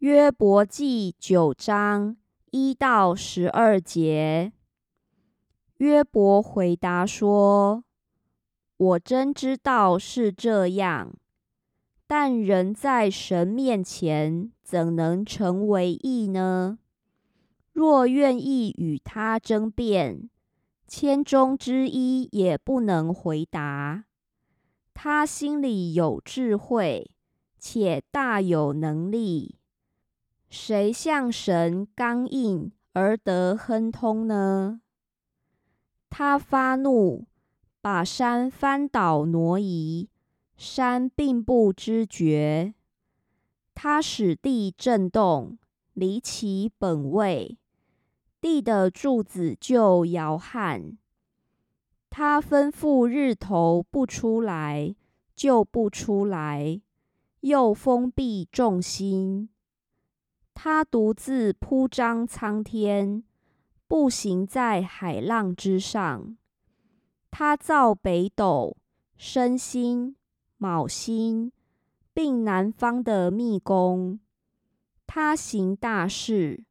约伯记九章一到十二节，约伯回答说：“我真知道是这样，但人在神面前怎能成为义呢？若愿意与他争辩，千中之一也不能回答。他心里有智慧，且大有能力。”谁向神刚硬而得亨通呢？他发怒，把山翻倒挪移，山并不知觉。他使地震动，离其本位，地的柱子就摇撼。他吩咐日头不出来，就不出来，又封闭众星。他独自铺张苍天，步行在海浪之上。他造北斗、申星、卯星，并南方的密宫。他行大事，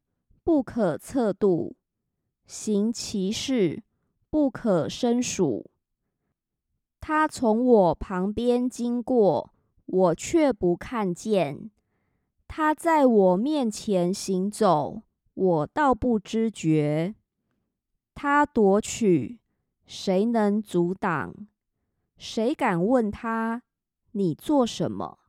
不可测度；行奇事，不可胜数。他从我旁边经过，我却不看见。他在我面前行走，我倒不知觉。他夺取，谁能阻挡？谁敢问他：你做什么？